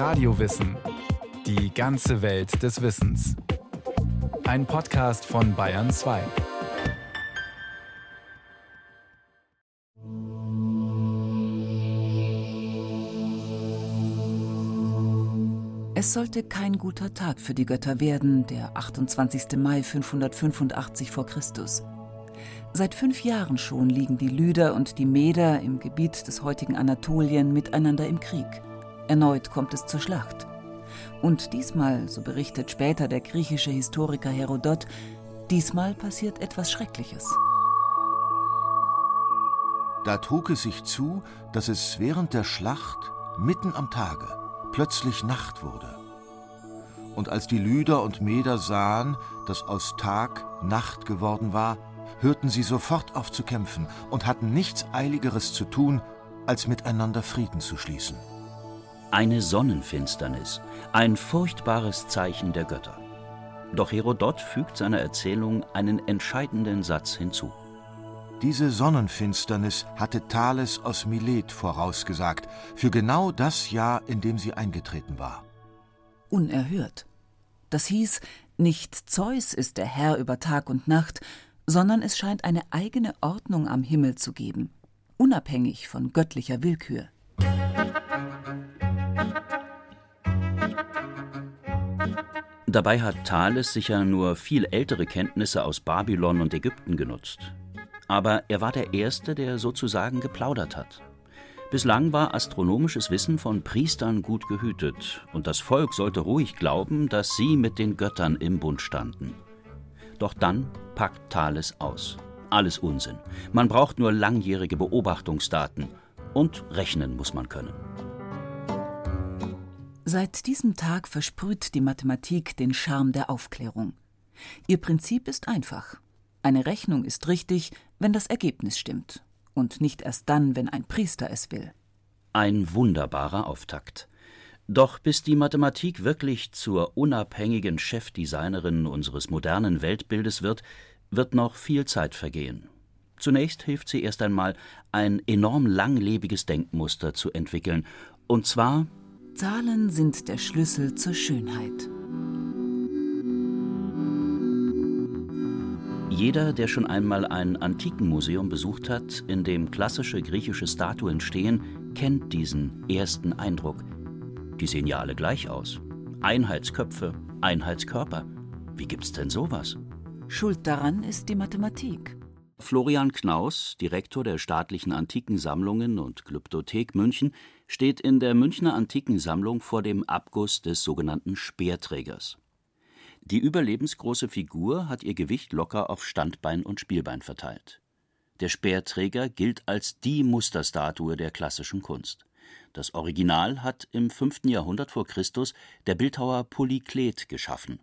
Radiowissen. Die ganze Welt des Wissens. Ein Podcast von Bayern 2. Es sollte kein guter Tag für die Götter werden, der 28. Mai 585 v. Chr. Seit fünf Jahren schon liegen die Lyder und die Meder im Gebiet des heutigen Anatolien miteinander im Krieg. Erneut kommt es zur Schlacht. Und diesmal, so berichtet später der griechische Historiker Herodot, diesmal passiert etwas Schreckliches. Da trug es sich zu, dass es während der Schlacht, mitten am Tage, plötzlich Nacht wurde. Und als die Lyder und Meder sahen, dass aus Tag Nacht geworden war, hörten sie sofort auf zu kämpfen und hatten nichts Eiligeres zu tun, als miteinander Frieden zu schließen. Eine Sonnenfinsternis, ein furchtbares Zeichen der Götter. Doch Herodot fügt seiner Erzählung einen entscheidenden Satz hinzu. Diese Sonnenfinsternis hatte Thales aus Milet vorausgesagt, für genau das Jahr, in dem sie eingetreten war. Unerhört. Das hieß, nicht Zeus ist der Herr über Tag und Nacht, sondern es scheint eine eigene Ordnung am Himmel zu geben, unabhängig von göttlicher Willkür. Dabei hat Thales sicher nur viel ältere Kenntnisse aus Babylon und Ägypten genutzt. Aber er war der Erste, der sozusagen geplaudert hat. Bislang war astronomisches Wissen von Priestern gut gehütet, und das Volk sollte ruhig glauben, dass sie mit den Göttern im Bund standen. Doch dann packt Thales aus. Alles Unsinn. Man braucht nur langjährige Beobachtungsdaten. Und rechnen muss man können. Seit diesem Tag versprüht die Mathematik den Charme der Aufklärung. Ihr Prinzip ist einfach. Eine Rechnung ist richtig, wenn das Ergebnis stimmt. Und nicht erst dann, wenn ein Priester es will. Ein wunderbarer Auftakt. Doch bis die Mathematik wirklich zur unabhängigen Chefdesignerin unseres modernen Weltbildes wird, wird noch viel Zeit vergehen. Zunächst hilft sie erst einmal, ein enorm langlebiges Denkmuster zu entwickeln, und zwar Zahlen sind der Schlüssel zur Schönheit. Jeder, der schon einmal ein Antikenmuseum besucht hat, in dem klassische griechische Statuen stehen, kennt diesen ersten Eindruck. Die sehen ja alle gleich aus. Einheitsköpfe, Einheitskörper. Wie gibt's denn sowas? Schuld daran ist die Mathematik. Florian Knaus, Direktor der Staatlichen Antikensammlungen und Glyptothek München, steht in der Münchner Antikensammlung vor dem Abguss des sogenannten Speerträgers. Die überlebensgroße Figur hat ihr Gewicht locker auf Standbein und Spielbein verteilt. Der Speerträger gilt als die Musterstatue der klassischen Kunst. Das Original hat im 5. Jahrhundert vor Christus der Bildhauer Polyklet geschaffen.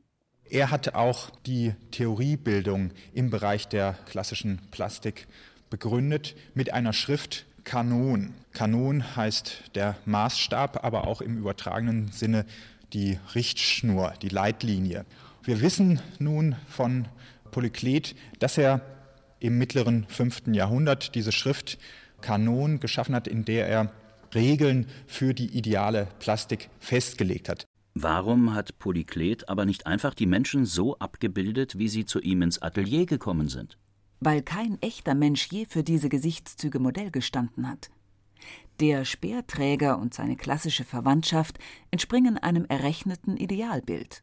Er hat auch die Theoriebildung im Bereich der klassischen Plastik begründet mit einer Schrift Kanon. Kanon heißt der Maßstab, aber auch im übertragenen Sinne die Richtschnur, die Leitlinie. Wir wissen nun von Polyklet, dass er im mittleren 5. Jahrhundert diese Schrift Kanon geschaffen hat, in der er Regeln für die ideale Plastik festgelegt hat. Warum hat Polyklet aber nicht einfach die Menschen so abgebildet, wie sie zu ihm ins Atelier gekommen sind? Weil kein echter Mensch je für diese Gesichtszüge Modell gestanden hat. Der Speerträger und seine klassische Verwandtschaft entspringen einem errechneten Idealbild.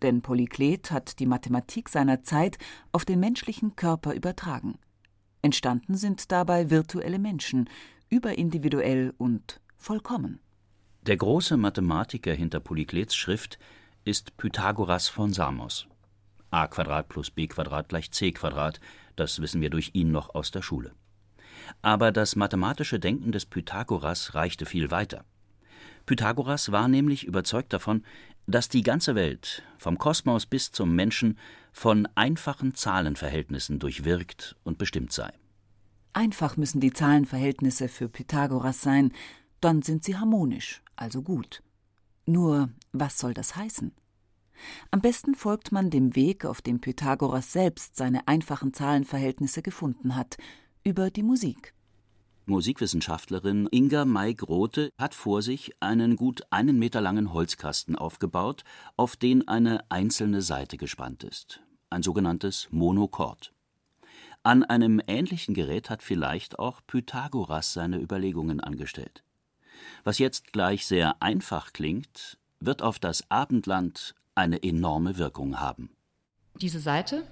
Denn Polyklet hat die Mathematik seiner Zeit auf den menschlichen Körper übertragen. Entstanden sind dabei virtuelle Menschen, überindividuell und vollkommen. Der große Mathematiker hinter Polyklets Schrift ist Pythagoras von Samos. a plus b gleich c das wissen wir durch ihn noch aus der Schule. Aber das mathematische Denken des Pythagoras reichte viel weiter. Pythagoras war nämlich überzeugt davon, dass die ganze Welt, vom Kosmos bis zum Menschen, von einfachen Zahlenverhältnissen durchwirkt und bestimmt sei. Einfach müssen die Zahlenverhältnisse für Pythagoras sein, dann sind sie harmonisch, also gut. Nur, was soll das heißen? Am besten folgt man dem Weg, auf dem Pythagoras selbst seine einfachen Zahlenverhältnisse gefunden hat, über die Musik. Musikwissenschaftlerin Inga May-Grote hat vor sich einen gut einen Meter langen Holzkasten aufgebaut, auf den eine einzelne Saite gespannt ist, ein sogenanntes Monochord. An einem ähnlichen Gerät hat vielleicht auch Pythagoras seine Überlegungen angestellt. Was jetzt gleich sehr einfach klingt, wird auf das Abendland eine enorme Wirkung haben. Diese Seite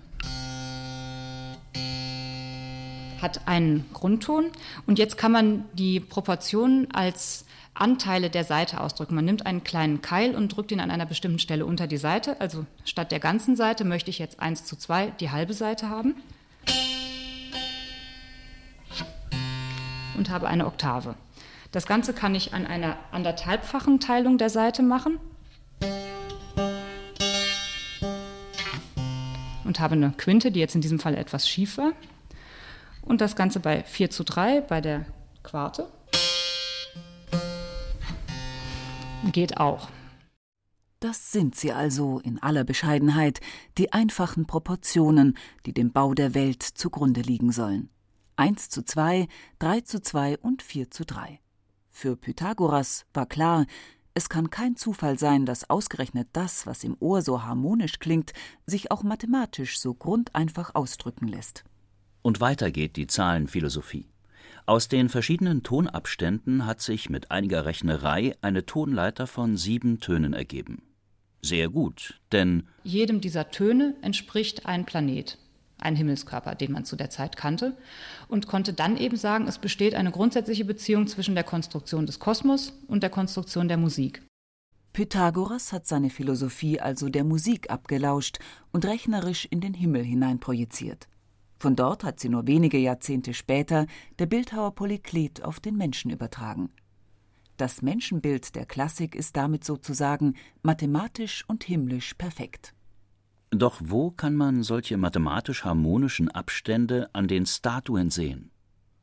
hat einen Grundton und jetzt kann man die Proportionen als Anteile der Seite ausdrücken. Man nimmt einen kleinen Keil und drückt ihn an einer bestimmten Stelle unter die Seite. Also statt der ganzen Seite möchte ich jetzt 1 zu 2 die halbe Seite haben. Und habe eine Oktave. Das Ganze kann ich an einer anderthalbfachen Teilung der Seite machen. Und habe eine Quinte, die jetzt in diesem Fall etwas schief war. Und das Ganze bei 4 zu 3 bei der Quarte. Geht auch. Das sind sie also in aller Bescheidenheit, die einfachen Proportionen, die dem Bau der Welt zugrunde liegen sollen. 1 zu 2, 3 zu 2 und 4 zu 3. Für Pythagoras war klar, es kann kein Zufall sein, dass ausgerechnet das, was im Ohr so harmonisch klingt, sich auch mathematisch so grundeinfach ausdrücken lässt. Und weiter geht die Zahlenphilosophie. Aus den verschiedenen Tonabständen hat sich mit einiger Rechnerei eine Tonleiter von sieben Tönen ergeben. Sehr gut, denn jedem dieser Töne entspricht ein Planet ein Himmelskörper, den man zu der Zeit kannte, und konnte dann eben sagen, es besteht eine grundsätzliche Beziehung zwischen der Konstruktion des Kosmos und der Konstruktion der Musik. Pythagoras hat seine Philosophie also der Musik abgelauscht und rechnerisch in den Himmel hinein projiziert. Von dort hat sie nur wenige Jahrzehnte später der Bildhauer Polyklet auf den Menschen übertragen. Das Menschenbild der Klassik ist damit sozusagen mathematisch und himmlisch perfekt. Doch wo kann man solche mathematisch harmonischen Abstände an den Statuen sehen?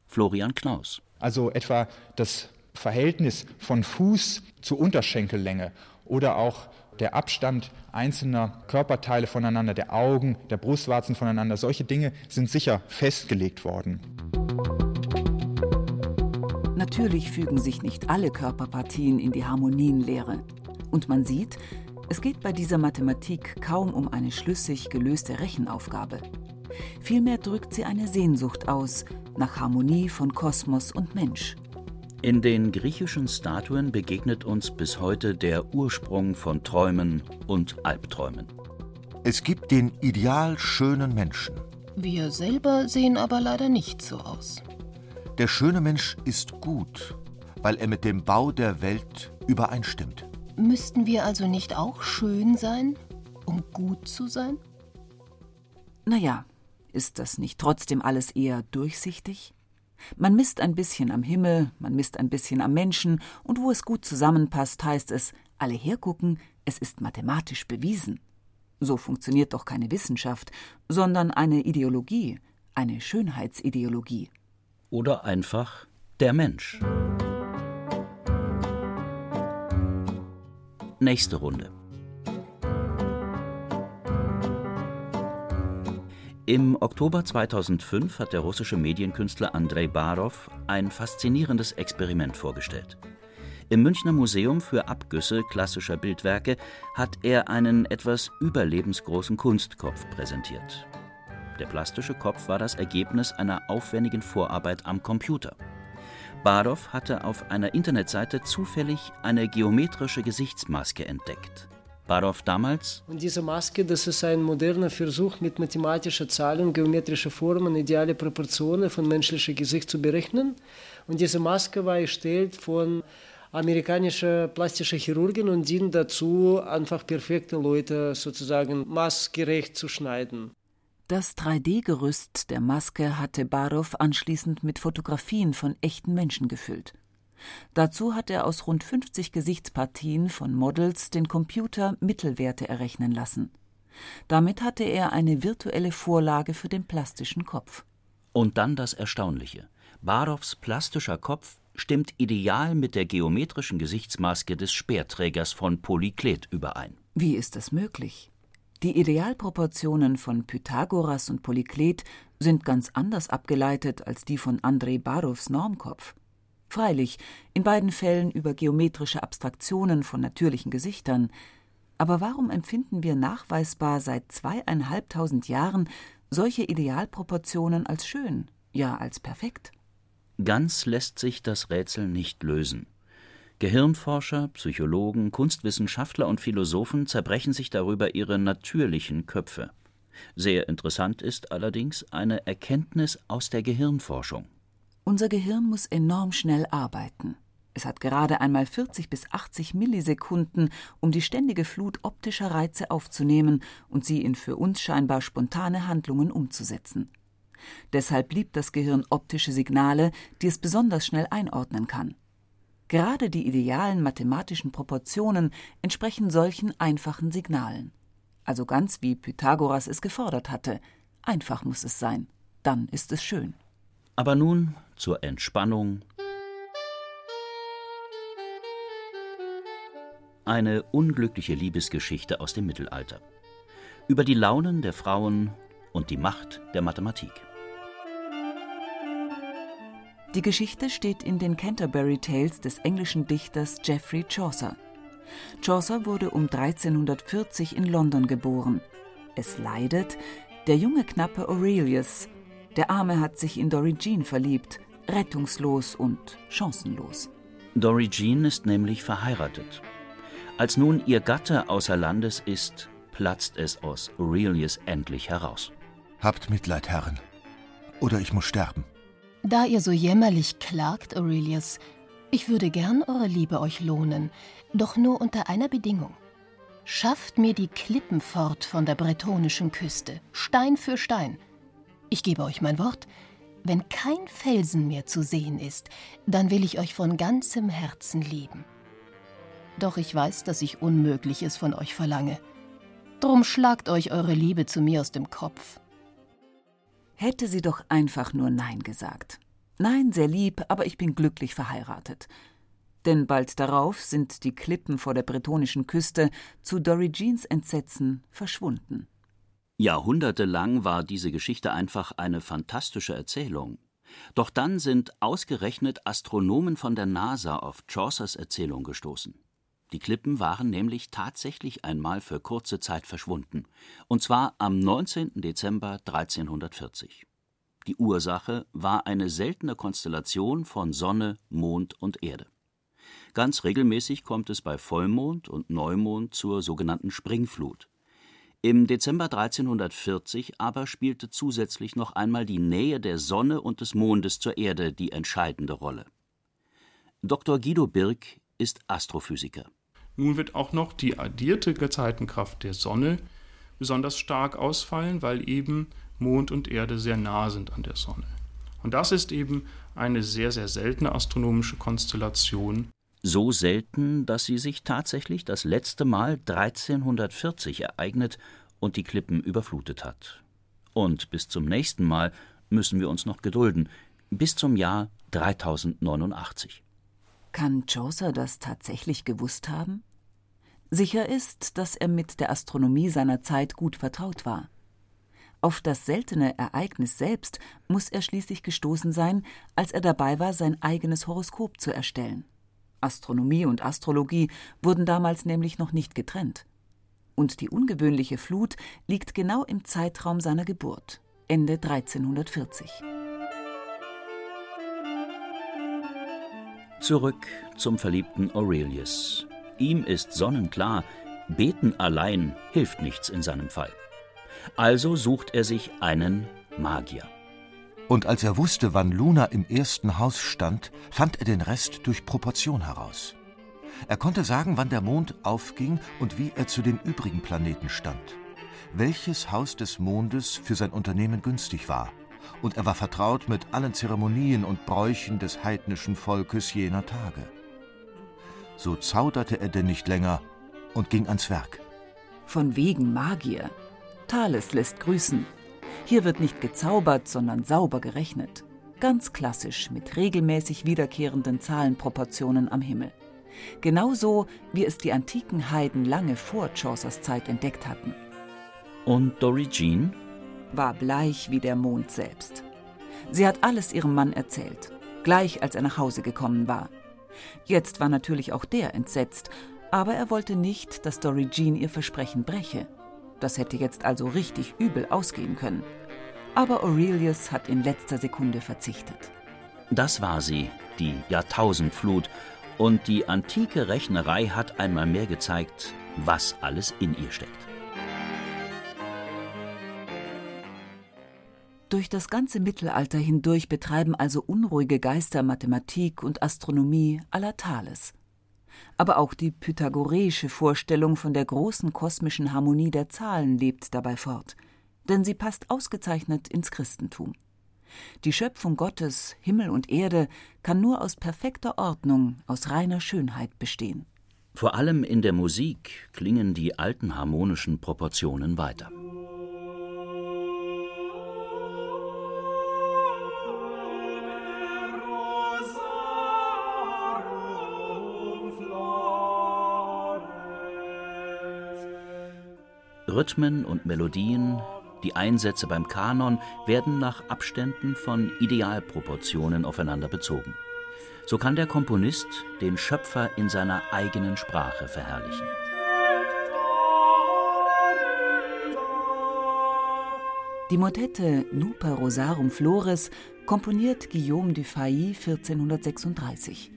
Florian Knaus. Also etwa das Verhältnis von Fuß zu Unterschenkellänge oder auch der Abstand einzelner Körperteile voneinander, der Augen, der Brustwarzen voneinander, solche Dinge sind sicher festgelegt worden. Natürlich fügen sich nicht alle Körperpartien in die Harmonienlehre. Und man sieht, es geht bei dieser Mathematik kaum um eine schlüssig gelöste Rechenaufgabe. Vielmehr drückt sie eine Sehnsucht aus nach Harmonie von Kosmos und Mensch. In den griechischen Statuen begegnet uns bis heute der Ursprung von Träumen und Albträumen. Es gibt den ideal schönen Menschen. Wir selber sehen aber leider nicht so aus. Der schöne Mensch ist gut, weil er mit dem Bau der Welt übereinstimmt. Müssten wir also nicht auch schön sein, um gut zu sein? Naja, ist das nicht trotzdem alles eher durchsichtig? Man misst ein bisschen am Himmel, man misst ein bisschen am Menschen, und wo es gut zusammenpasst, heißt es, alle hergucken, es ist mathematisch bewiesen. So funktioniert doch keine Wissenschaft, sondern eine Ideologie, eine Schönheitsideologie. Oder einfach der Mensch. Nächste Runde. Im Oktober 2005 hat der russische Medienkünstler Andrei Barov ein faszinierendes Experiment vorgestellt. Im Münchner Museum für Abgüsse klassischer Bildwerke hat er einen etwas überlebensgroßen Kunstkopf präsentiert. Der plastische Kopf war das Ergebnis einer aufwendigen Vorarbeit am Computer. Barow hatte auf einer Internetseite zufällig eine geometrische Gesichtsmaske entdeckt. Barow damals. Und diese Maske, das ist ein moderner Versuch, mit mathematischen Zahlen, geometrische Formen, ideale Proportionen von menschlichem Gesicht zu berechnen. Und diese Maske war erstellt von amerikanischen plastischen Chirurgen und dient dazu, einfach perfekte Leute sozusagen maßgerecht zu schneiden. Das 3D-Gerüst der Maske hatte Barow anschließend mit Fotografien von echten Menschen gefüllt. Dazu hat er aus rund 50 Gesichtspartien von Models den Computer Mittelwerte errechnen lassen. Damit hatte er eine virtuelle Vorlage für den plastischen Kopf. Und dann das Erstaunliche. Barows plastischer Kopf stimmt ideal mit der geometrischen Gesichtsmaske des Speerträgers von Polyklet überein. Wie ist das möglich? Die Idealproportionen von Pythagoras und Polyklet sind ganz anders abgeleitet als die von Andrei Barows Normkopf. Freilich, in beiden Fällen über geometrische Abstraktionen von natürlichen Gesichtern. Aber warum empfinden wir nachweisbar seit zweieinhalbtausend Jahren solche Idealproportionen als schön, ja als perfekt? Ganz lässt sich das Rätsel nicht lösen. Gehirnforscher, Psychologen, Kunstwissenschaftler und Philosophen zerbrechen sich darüber ihre natürlichen Köpfe. Sehr interessant ist allerdings eine Erkenntnis aus der Gehirnforschung. Unser Gehirn muss enorm schnell arbeiten. Es hat gerade einmal 40 bis 80 Millisekunden, um die ständige Flut optischer Reize aufzunehmen und sie in für uns scheinbar spontane Handlungen umzusetzen. Deshalb liebt das Gehirn optische Signale, die es besonders schnell einordnen kann. Gerade die idealen mathematischen Proportionen entsprechen solchen einfachen Signalen. Also ganz wie Pythagoras es gefordert hatte. Einfach muss es sein. Dann ist es schön. Aber nun zur Entspannung. Eine unglückliche Liebesgeschichte aus dem Mittelalter. Über die Launen der Frauen und die Macht der Mathematik. Die Geschichte steht in den Canterbury Tales des englischen Dichters Geoffrey Chaucer. Chaucer wurde um 1340 in London geboren. Es leidet der junge Knappe Aurelius. Der Arme hat sich in Dory Jean verliebt, rettungslos und chancenlos. Dory Jean ist nämlich verheiratet. Als nun ihr Gatte außer Landes ist, platzt es aus Aurelius endlich heraus. Habt Mitleid, Herren, oder ich muss sterben. Da ihr so jämmerlich klagt, Aurelius, ich würde gern eure Liebe euch lohnen, doch nur unter einer Bedingung. Schafft mir die Klippen fort von der bretonischen Küste, Stein für Stein. Ich gebe euch mein Wort, wenn kein Felsen mehr zu sehen ist, dann will ich euch von ganzem Herzen lieben. Doch ich weiß, dass ich Unmögliches von euch verlange. Drum schlagt euch eure Liebe zu mir aus dem Kopf. Hätte sie doch einfach nur Nein gesagt. Nein, sehr lieb, aber ich bin glücklich verheiratet. Denn bald darauf sind die Klippen vor der bretonischen Küste zu Dory Jeans Entsetzen verschwunden. Jahrhundertelang war diese Geschichte einfach eine fantastische Erzählung. Doch dann sind ausgerechnet Astronomen von der NASA auf Chaucers Erzählung gestoßen. Die Klippen waren nämlich tatsächlich einmal für kurze Zeit verschwunden, und zwar am 19. Dezember 1340. Die Ursache war eine seltene Konstellation von Sonne, Mond und Erde. Ganz regelmäßig kommt es bei Vollmond und Neumond zur sogenannten Springflut. Im Dezember 1340 aber spielte zusätzlich noch einmal die Nähe der Sonne und des Mondes zur Erde die entscheidende Rolle. Dr. Guido Birk ist Astrophysiker. Nun wird auch noch die addierte Gezeitenkraft der Sonne besonders stark ausfallen, weil eben Mond und Erde sehr nah sind an der Sonne. Und das ist eben eine sehr, sehr seltene astronomische Konstellation. So selten, dass sie sich tatsächlich das letzte Mal 1340 ereignet und die Klippen überflutet hat. Und bis zum nächsten Mal müssen wir uns noch gedulden, bis zum Jahr 3089. Kann Chaucer das tatsächlich gewusst haben? Sicher ist, dass er mit der Astronomie seiner Zeit gut vertraut war. Auf das seltene Ereignis selbst muss er schließlich gestoßen sein, als er dabei war, sein eigenes Horoskop zu erstellen. Astronomie und Astrologie wurden damals nämlich noch nicht getrennt. Und die ungewöhnliche Flut liegt genau im Zeitraum seiner Geburt, Ende 1340. Zurück zum verliebten Aurelius. Ihm ist sonnenklar, beten allein hilft nichts in seinem Fall. Also sucht er sich einen Magier. Und als er wusste, wann Luna im ersten Haus stand, fand er den Rest durch Proportion heraus. Er konnte sagen, wann der Mond aufging und wie er zu den übrigen Planeten stand. Welches Haus des Mondes für sein Unternehmen günstig war – und er war vertraut mit allen Zeremonien und Bräuchen des heidnischen Volkes jener Tage. So zauderte er denn nicht länger und ging ans Werk. Von wegen Magier. Thales lässt grüßen. Hier wird nicht gezaubert, sondern sauber gerechnet. Ganz klassisch mit regelmäßig wiederkehrenden Zahlenproportionen am Himmel. Genauso, wie es die antiken Heiden lange vor Chaucers Zeit entdeckt hatten. Und Dory Jean war bleich wie der Mond selbst. Sie hat alles ihrem Mann erzählt, gleich als er nach Hause gekommen war. Jetzt war natürlich auch der entsetzt, aber er wollte nicht, dass Dory Jean ihr Versprechen breche. Das hätte jetzt also richtig übel ausgehen können. Aber Aurelius hat in letzter Sekunde verzichtet. Das war sie, die Jahrtausendflut, und die antike Rechnerei hat einmal mehr gezeigt, was alles in ihr steckt. Durch das ganze Mittelalter hindurch betreiben also unruhige Geister Mathematik und Astronomie aller Thales. Aber auch die pythagoreische Vorstellung von der großen kosmischen Harmonie der Zahlen lebt dabei fort, denn sie passt ausgezeichnet ins Christentum. Die Schöpfung Gottes, Himmel und Erde, kann nur aus perfekter Ordnung, aus reiner Schönheit bestehen. Vor allem in der Musik klingen die alten harmonischen Proportionen weiter. Rhythmen und Melodien, die Einsätze beim Kanon werden nach Abständen von Idealproportionen aufeinander bezogen. So kann der Komponist den Schöpfer in seiner eigenen Sprache verherrlichen. Die Motette Nuper Rosarum Flores komponiert Guillaume du Failly 1436.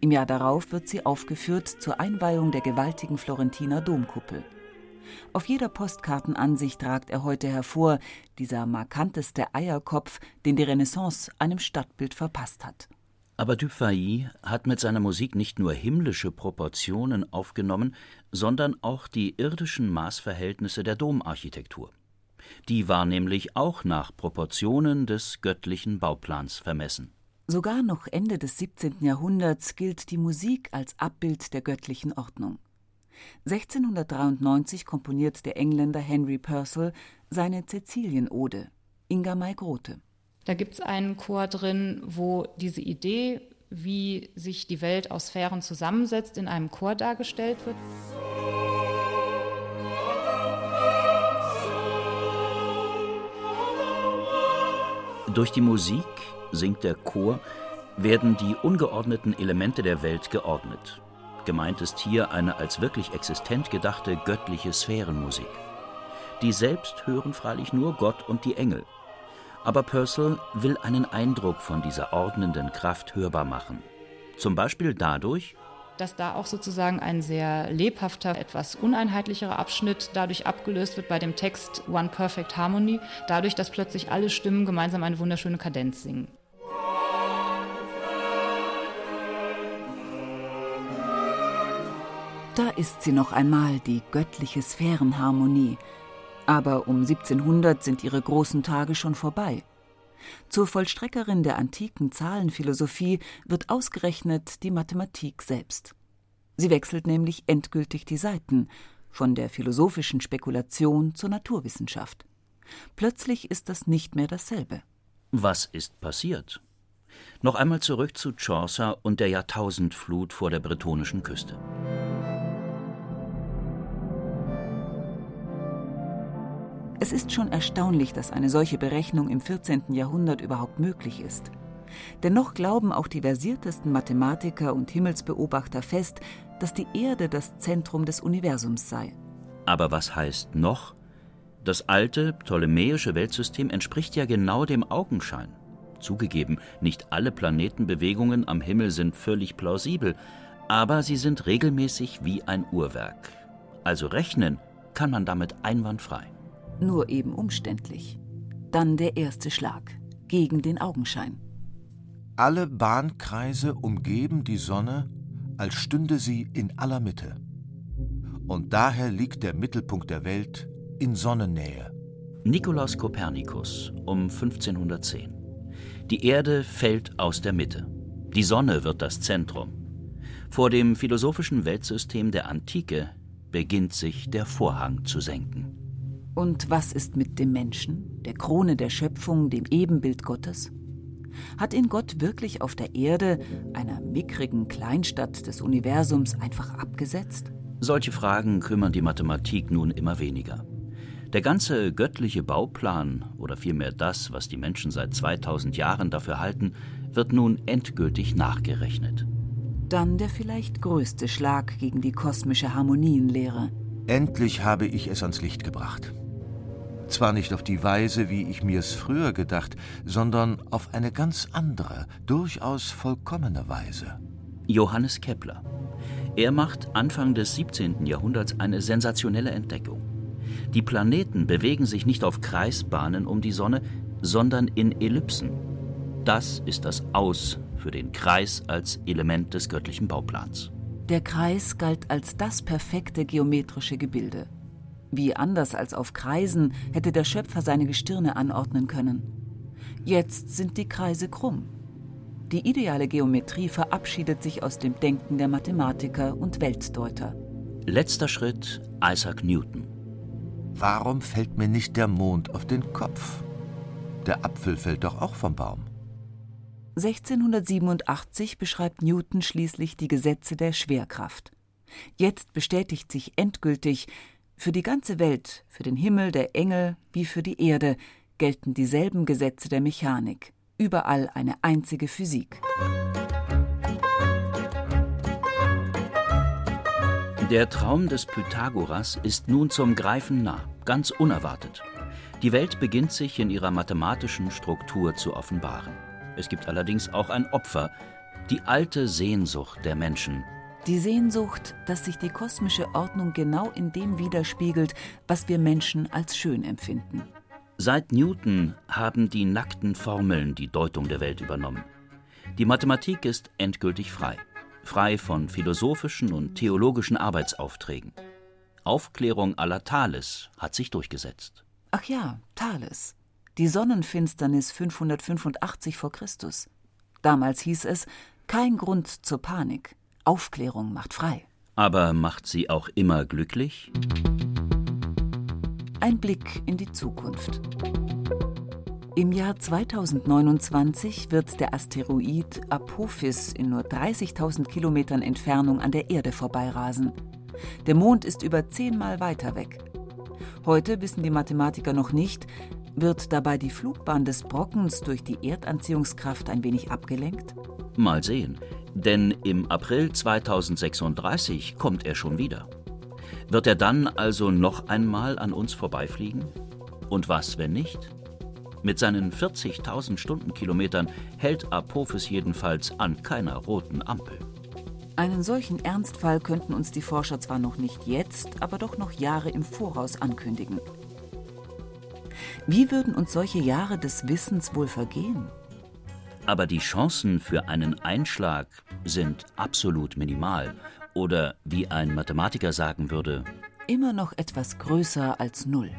Im Jahr darauf wird sie aufgeführt zur Einweihung der gewaltigen Florentiner Domkuppel. Auf jeder Postkartenansicht ragt er heute hervor, dieser markanteste Eierkopf, den die Renaissance einem Stadtbild verpasst hat. Aber Dufay hat mit seiner Musik nicht nur himmlische Proportionen aufgenommen, sondern auch die irdischen Maßverhältnisse der Domarchitektur. Die war nämlich auch nach Proportionen des göttlichen Bauplans vermessen. Sogar noch Ende des 17. Jahrhunderts gilt die Musik als Abbild der göttlichen Ordnung. 1693 komponiert der Engländer Henry Purcell seine Cäcilienode, Inga May Grote. Da gibt es einen Chor drin, wo diese Idee, wie sich die Welt aus Sphären zusammensetzt, in einem Chor dargestellt wird. Durch die Musik, singt der Chor, werden die ungeordneten Elemente der Welt geordnet. Gemeint ist hier eine als wirklich existent gedachte göttliche Sphärenmusik. Die selbst hören freilich nur Gott und die Engel. Aber Purcell will einen Eindruck von dieser ordnenden Kraft hörbar machen. Zum Beispiel dadurch, dass da auch sozusagen ein sehr lebhafter, etwas uneinheitlicherer Abschnitt dadurch abgelöst wird bei dem Text One Perfect Harmony, dadurch, dass plötzlich alle Stimmen gemeinsam eine wunderschöne Kadenz singen. Da ist sie noch einmal, die göttliche Sphärenharmonie. Aber um 1700 sind ihre großen Tage schon vorbei. Zur Vollstreckerin der antiken Zahlenphilosophie wird ausgerechnet die Mathematik selbst. Sie wechselt nämlich endgültig die Seiten von der philosophischen Spekulation zur Naturwissenschaft. Plötzlich ist das nicht mehr dasselbe. Was ist passiert? Noch einmal zurück zu Chaucer und der Jahrtausendflut vor der bretonischen Küste. Es ist schon erstaunlich, dass eine solche Berechnung im 14. Jahrhundert überhaupt möglich ist. Dennoch glauben auch die versiertesten Mathematiker und Himmelsbeobachter fest, dass die Erde das Zentrum des Universums sei. Aber was heißt noch? Das alte ptolemäische Weltsystem entspricht ja genau dem Augenschein. Zugegeben, nicht alle Planetenbewegungen am Himmel sind völlig plausibel, aber sie sind regelmäßig wie ein Uhrwerk. Also rechnen kann man damit einwandfrei nur eben umständlich. Dann der erste Schlag gegen den Augenschein. Alle Bahnkreise umgeben die Sonne, als stünde sie in aller Mitte. Und daher liegt der Mittelpunkt der Welt in Sonnennähe. Nikolaus Kopernikus um 1510. Die Erde fällt aus der Mitte. Die Sonne wird das Zentrum. Vor dem philosophischen Weltsystem der Antike beginnt sich der Vorhang zu senken. Und was ist mit dem Menschen, der Krone der Schöpfung, dem Ebenbild Gottes? Hat ihn Gott wirklich auf der Erde, einer mickrigen Kleinstadt des Universums, einfach abgesetzt? Solche Fragen kümmern die Mathematik nun immer weniger. Der ganze göttliche Bauplan oder vielmehr das, was die Menschen seit 2000 Jahren dafür halten, wird nun endgültig nachgerechnet. Dann der vielleicht größte Schlag gegen die kosmische Harmonienlehre. Endlich habe ich es ans Licht gebracht. Zwar nicht auf die Weise, wie ich mir es früher gedacht, sondern auf eine ganz andere, durchaus vollkommene Weise. Johannes Kepler. Er macht Anfang des 17. Jahrhunderts eine sensationelle Entdeckung. Die Planeten bewegen sich nicht auf Kreisbahnen um die Sonne, sondern in Ellipsen. Das ist das Aus für den Kreis als Element des göttlichen Bauplans. Der Kreis galt als das perfekte geometrische Gebilde. Wie anders als auf Kreisen hätte der Schöpfer seine Gestirne anordnen können. Jetzt sind die Kreise krumm. Die ideale Geometrie verabschiedet sich aus dem Denken der Mathematiker und Weltdeuter. Letzter Schritt Isaac Newton. Warum fällt mir nicht der Mond auf den Kopf? Der Apfel fällt doch auch vom Baum. 1687 beschreibt Newton schließlich die Gesetze der Schwerkraft. Jetzt bestätigt sich endgültig, für die ganze Welt, für den Himmel, der Engel wie für die Erde gelten dieselben Gesetze der Mechanik, überall eine einzige Physik. Der Traum des Pythagoras ist nun zum Greifen nah, ganz unerwartet. Die Welt beginnt sich in ihrer mathematischen Struktur zu offenbaren. Es gibt allerdings auch ein Opfer, die alte Sehnsucht der Menschen. Die Sehnsucht, dass sich die kosmische Ordnung genau in dem widerspiegelt, was wir Menschen als schön empfinden. Seit Newton haben die nackten Formeln die Deutung der Welt übernommen. Die Mathematik ist endgültig frei frei von philosophischen und theologischen Arbeitsaufträgen. Aufklärung aller Thales hat sich durchgesetzt. Ach ja, Thales. Die Sonnenfinsternis 585 vor Christus. Damals hieß es, kein Grund zur Panik. Aufklärung macht frei. Aber macht sie auch immer glücklich? Ein Blick in die Zukunft. Im Jahr 2029 wird der Asteroid Apophis in nur 30.000 Kilometern Entfernung an der Erde vorbeirasen. Der Mond ist über zehnmal weiter weg. Heute wissen die Mathematiker noch nicht, wird dabei die Flugbahn des Brockens durch die Erdanziehungskraft ein wenig abgelenkt? Mal sehen, denn im April 2036 kommt er schon wieder. Wird er dann also noch einmal an uns vorbeifliegen? Und was, wenn nicht? Mit seinen 40.000 Stundenkilometern hält Apophis jedenfalls an keiner roten Ampel. Einen solchen Ernstfall könnten uns die Forscher zwar noch nicht jetzt, aber doch noch Jahre im Voraus ankündigen. Wie würden uns solche Jahre des Wissens wohl vergehen? Aber die Chancen für einen Einschlag sind absolut minimal. Oder wie ein Mathematiker sagen würde, immer noch etwas größer als Null.